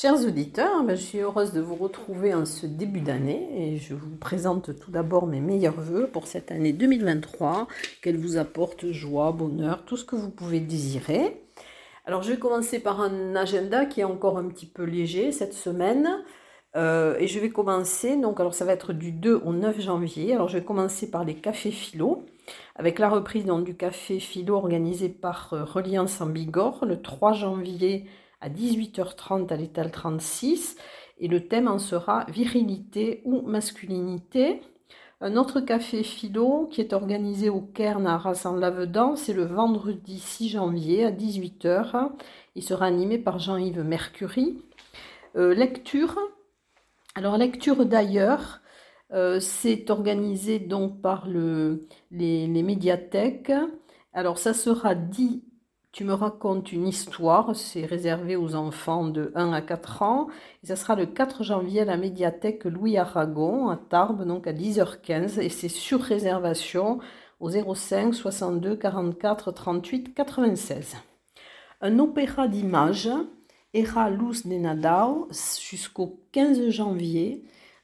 Chers auditeurs, ben, je suis heureuse de vous retrouver en ce début d'année et je vous présente tout d'abord mes meilleurs voeux pour cette année 2023, qu'elle vous apporte joie, bonheur, tout ce que vous pouvez désirer. Alors je vais commencer par un agenda qui est encore un petit peu léger cette semaine. Euh, et je vais commencer, donc alors ça va être du 2 au 9 janvier. Alors je vais commencer par les cafés philo, avec la reprise du café philo organisé par euh, Reliance en Bigorre le 3 janvier à 18h30 à l'étal 36 et le thème en sera virilité ou masculinité. Un autre café philo qui est organisé au Cairn à Arras en Lavedan, c'est le vendredi 6 janvier à 18h. Il sera animé par Jean-Yves Mercury. Euh, lecture. Alors lecture d'ailleurs, euh, c'est organisé donc par le, les, les médiathèques. Alors ça sera dit tu me racontes une histoire, c'est réservé aux enfants de 1 à 4 ans. Et ça sera le 4 janvier à la médiathèque Louis Aragon à Tarbes, donc à 10h15. Et c'est sur réservation au 05 62 44 38 96. Un opéra d'images, Era Luz de Nadao, jusqu'au 15 janvier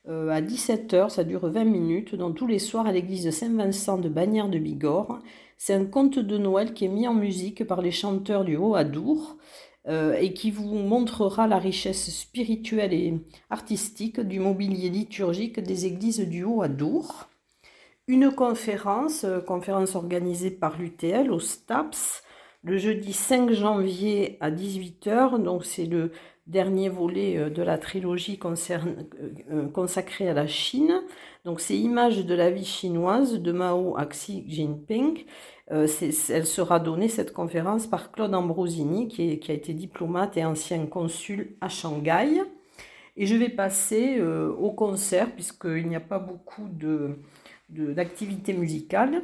euh, à 17h, ça dure 20 minutes, donc tous les soirs à l'église Saint-Vincent de Bagnères de Bigorre. C'est un conte de Noël qui est mis en musique par les chanteurs du Haut-Adour euh, et qui vous montrera la richesse spirituelle et artistique du mobilier liturgique des églises du Haut-Adour. Une conférence, euh, conférence organisée par l'UTL au STAPS, le jeudi 5 janvier à 18h. Donc c'est le dernier volet euh, de la trilogie consacrée à la Chine. Donc c'est Images de la vie chinoise de Mao à Xi Jinping. Euh, elle sera donnée, cette conférence, par Claude Ambrosini, qui, a été diplomate et ancien consul à Shanghai. Et je vais passer euh, au concert, puisqu'il n'y a pas beaucoup d'activités de, musicales.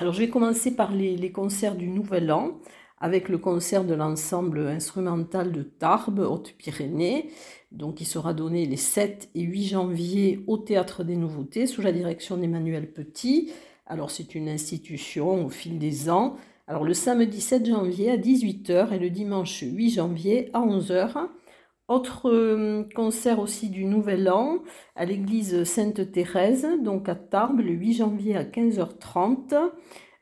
Alors je vais commencer par les concerts du Nouvel An avec le concert de l'ensemble instrumental de Tarbes, Haute-Pyrénées, donc qui sera donné les 7 et 8 janvier au Théâtre des Nouveautés sous la direction d'Emmanuel Petit. Alors c'est une institution au fil des ans. Alors le samedi 7 janvier à 18h et le dimanche 8 janvier à 11h. Autre euh, concert aussi du Nouvel An à l'église Sainte-Thérèse, donc à Tarbes, le 8 janvier à 15h30.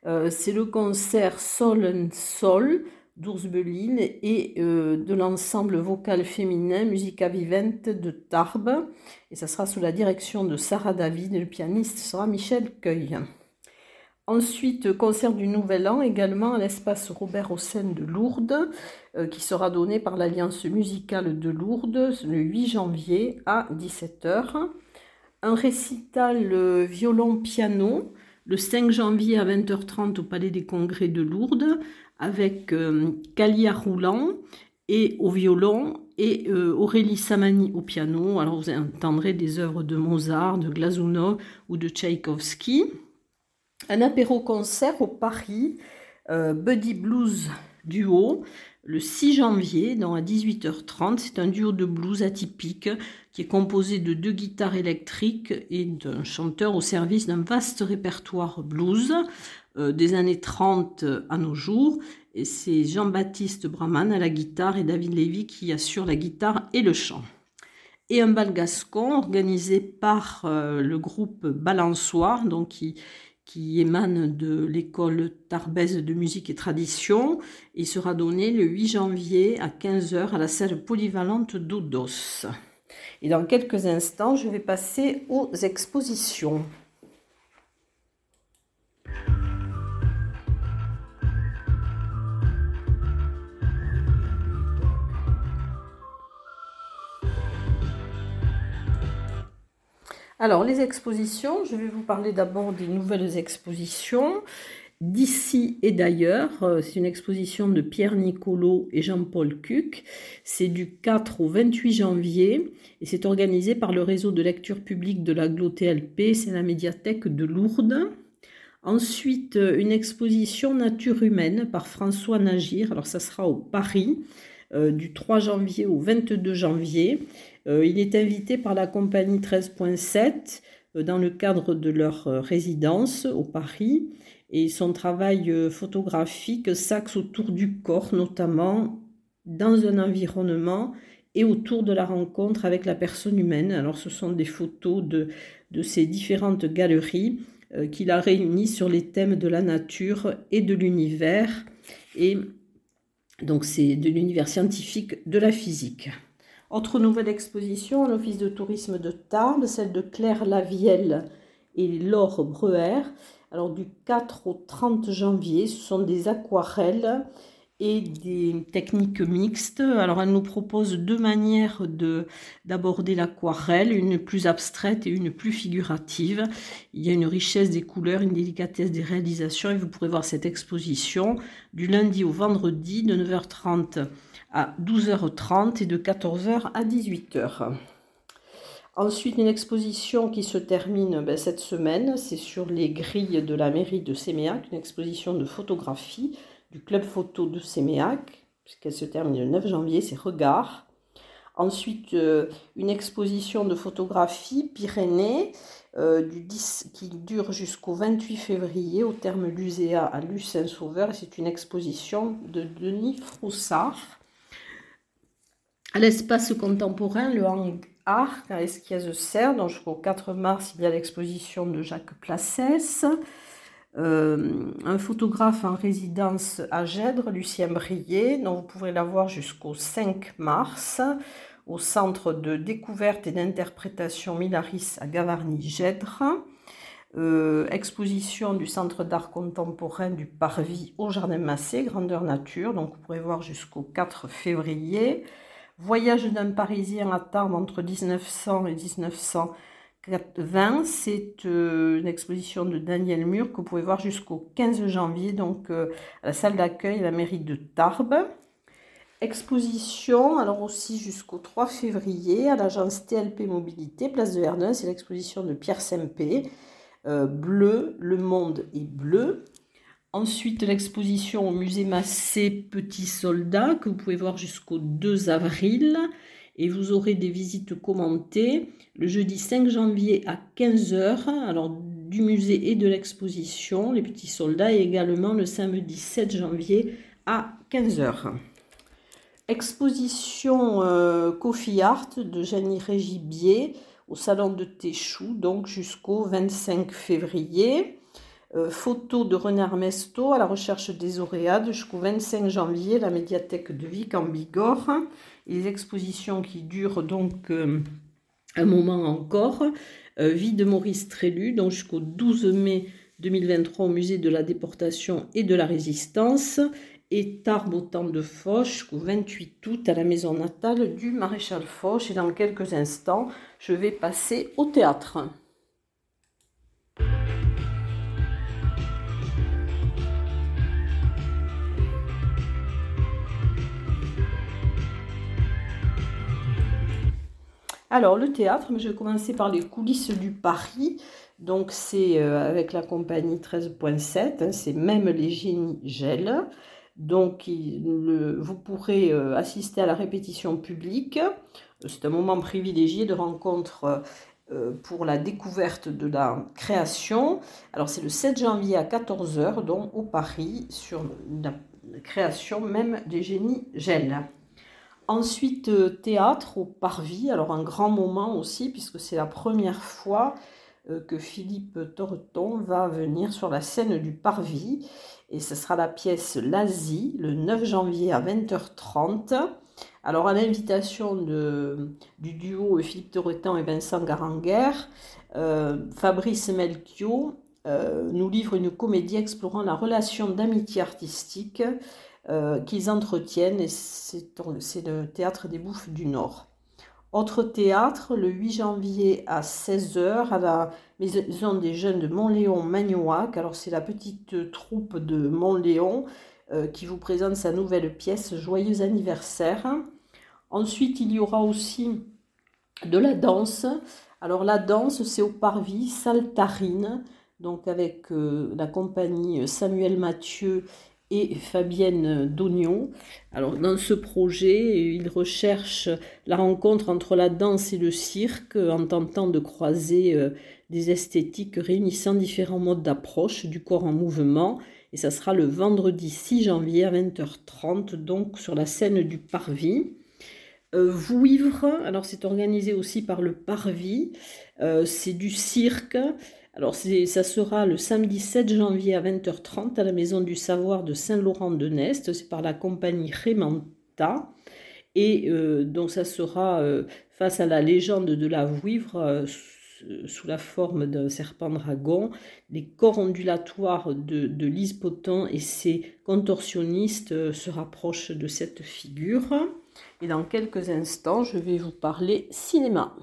Euh, c'est le concert Sol and Sol d'Oursbelil et euh, de l'ensemble vocal féminin Musica Vivente de Tarbes. Et ça sera sous la direction de Sarah David et le pianiste sera Michel Cueil. Ensuite, concert du Nouvel An également à l'espace Robert Hossein de Lourdes, euh, qui sera donné par l'Alliance musicale de Lourdes le 8 janvier à 17h. Un récital violon-piano le 5 janvier à 20h30 au Palais des Congrès de Lourdes avec euh, Calia Roulant et au violon et euh, Aurélie Samani au piano. Alors vous entendrez des œuvres de Mozart, de Glazunov ou de Tchaïkovski. Un apéro-concert au Paris, euh, Buddy Blues Duo, le 6 janvier, à 18h30. C'est un duo de blues atypique qui est composé de deux guitares électriques et d'un chanteur au service d'un vaste répertoire blues euh, des années 30 à nos jours. Et c'est Jean-Baptiste Brahman à la guitare et David Lévy qui assure la guitare et le chant. Et un bal gascon organisé par euh, le groupe Balançoire, donc qui, qui émane de l'école Tarbèze de musique et tradition et sera donné le 8 janvier à 15h à la salle polyvalente d'Odos. Et dans quelques instants, je vais passer aux expositions. Alors, les expositions, je vais vous parler d'abord des nouvelles expositions d'ici et d'ailleurs. Euh, c'est une exposition de Pierre Nicolo et Jean-Paul Cuc. C'est du 4 au 28 janvier et c'est organisé par le réseau de lecture publique de la TLP. C'est la médiathèque de Lourdes. Ensuite, euh, une exposition nature humaine par François Nagir. Alors, ça sera au Paris euh, du 3 janvier au 22 janvier. Euh, il est invité par la compagnie 13.7 euh, dans le cadre de leur euh, résidence au Paris et son travail photographique s'axe autour du corps, notamment dans un environnement et autour de la rencontre avec la personne humaine. Alors ce sont des photos de, de ces différentes galeries qu'il a réunies sur les thèmes de la nature et de l'univers. Et donc c'est de l'univers scientifique de la physique. Autre nouvelle exposition à l'Office de tourisme de Tarbes, celle de Claire Lavielle et Laure Breuer. Alors du 4 au 30 janvier, ce sont des aquarelles et des techniques mixtes. Alors elle nous propose deux manières de d'aborder l'aquarelle, une plus abstraite et une plus figurative. Il y a une richesse des couleurs, une délicatesse des réalisations et vous pourrez voir cette exposition du lundi au vendredi de 9h30 à 12h30 et de 14h à 18h. Ensuite, une exposition qui se termine ben, cette semaine, c'est sur les grilles de la mairie de Séméac, une exposition de photographie du club photo de Séméac, puisqu'elle se termine le 9 janvier, c'est Regard. Ensuite, euh, une exposition de photographie Pyrénées euh, du 10, qui dure jusqu'au 28 février au terme Luséa à Lucin-Sauveur. C'est une exposition de Denis Froussard. L'espace contemporain, le hang Arc à de Serre. Donc jusqu'au 4 mars, il y a l'exposition de Jacques Placès. Euh, un photographe en résidence à Gèdre, Lucien Brier, dont vous pourrez la voir jusqu'au 5 mars au Centre de découverte et d'interprétation Milaris à Gavarnie-Gèdre. Euh, exposition du Centre d'art contemporain du Parvis au Jardin Massé, grandeur nature, donc vous pourrez voir jusqu'au 4 février. Voyage d'un Parisien à Tarbes entre 1900 et 1920. C'est euh, une exposition de Daniel Mur que vous pouvez voir jusqu'au 15 janvier, donc euh, à la salle d'accueil de la mairie de Tarbes. Exposition, alors aussi jusqu'au 3 février, à l'agence TLP Mobilité, place de Verdun, c'est l'exposition de Pierre Sempé, euh, Bleu, le monde est bleu. Ensuite, l'exposition au musée Massé Petits Soldats que vous pouvez voir jusqu'au 2 avril. Et vous aurez des visites commentées le jeudi 5 janvier à 15h, alors du musée et de l'exposition, les petits soldats, et également le samedi 7 janvier à 15h. Exposition euh, Coffee Art de Jenny Régibier au salon de Téchou, donc jusqu'au 25 février. Euh, photo de Renard Mesto à la recherche des auréades jusqu'au 25 janvier, la médiathèque de Vic en Bigorre. les expositions qui durent donc euh, un moment encore. Euh, vie de Maurice Trélu, donc jusqu'au 12 mai 2023 au musée de la déportation et de la résistance. Et Tarbes au temps de Foch jusqu'au 28 août à la maison natale du maréchal Foch. Et dans quelques instants, je vais passer au théâtre. Alors, le théâtre, je vais commencer par les coulisses du Paris. Donc, c'est euh, avec la compagnie 13.7, hein, c'est même les génies gel. Donc, vous pourrez euh, assister à la répétition publique. C'est un moment privilégié de rencontre euh, pour la découverte de la création. Alors, c'est le 7 janvier à 14h, donc au Paris, sur la création même des génies gel. Ensuite, euh, théâtre au Parvis, alors un grand moment aussi, puisque c'est la première fois euh, que Philippe Torreton va venir sur la scène du Parvis. Et ce sera la pièce L'Asie, le 9 janvier à 20h30. Alors, à l'invitation du duo Philippe Torreton et Vincent Garanguer, euh, Fabrice Melchior nous livre une comédie explorant la relation d'amitié artistique euh, qu'ils entretiennent et c'est le théâtre des Bouffes du Nord. Autre théâtre, le 8 janvier à 16h à la Maison des Jeunes de Montléon-Magnoac. Alors c'est la petite troupe de Montléon euh, qui vous présente sa nouvelle pièce Joyeux anniversaire. Ensuite, il y aura aussi de la danse. Alors la danse, c'est au Parvis, Saltarine, donc avec euh, la compagnie Samuel Mathieu et Fabienne Dognon. Alors dans ce projet, il recherche la rencontre entre la danse et le cirque en tentant de croiser euh, des esthétiques réunissant différents modes d'approche du corps en mouvement. Et ça sera le vendredi 6 janvier à 20h30, donc sur la scène du Parvis. Euh, Vouivre, alors c'est organisé aussi par le Parvis, euh, c'est du cirque. Alors ça sera le samedi 7 janvier à 20h30 à la Maison du Savoir de Saint-Laurent-de-Nest, c'est par la compagnie Remanta. Et euh, donc ça sera face à la légende de la Vouivre sous la forme d'un serpent dragon, les corps ondulatoires de, de Lise Poton et ses contorsionnistes se rapprochent de cette figure. Et dans quelques instants, je vais vous parler cinéma.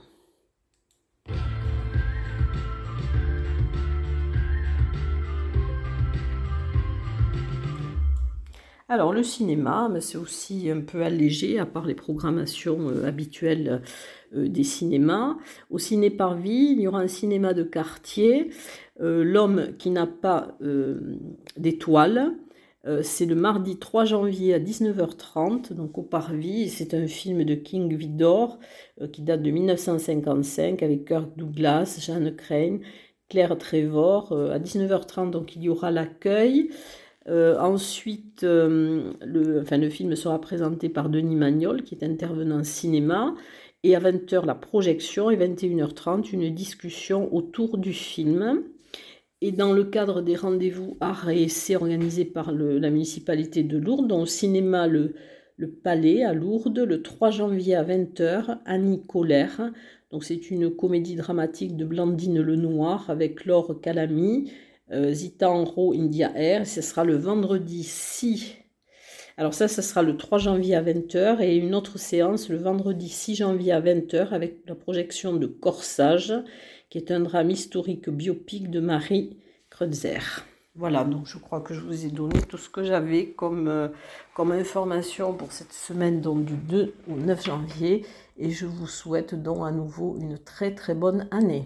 Alors le cinéma, c'est aussi un peu allégé, à part les programmations euh, habituelles euh, des cinémas. Au Ciné il y aura un cinéma de quartier, euh, L'homme qui n'a pas d'étoile, c'est le mardi 3 janvier à 19h30, donc au Parvis. C'est un film de King Vidor qui date de 1955 avec Kirk Douglas, Jeanne Crane, Claire Trevor. À 19h30, donc il y aura l'accueil. Ensuite, le, le film sera présenté par Denis Magnol, qui est intervenant cinéma. Et à 20h, la projection et 21h30, une discussion autour du film. Et dans le cadre des rendez-vous art et organisés par la municipalité de Lourdes, au cinéma le, Palais à Lourdes, le 3 janvier à 20h, Annie Colère. Donc c'est une comédie dramatique de Blandine Lenoir avec Laure Calamy, euh, Zita Enro, India Air. Ce sera le vendredi 6. Alors ça, ce sera le 3 janvier à 20h et une autre séance le vendredi 6 janvier à 20h avec la projection de Corsage qui est un drame historique biopic de Marie Kreutzer. Voilà, donc je crois que je vous ai donné tout ce que j'avais comme, euh, comme information pour cette semaine donc du 2 au 9 janvier et je vous souhaite donc à nouveau une très très bonne année.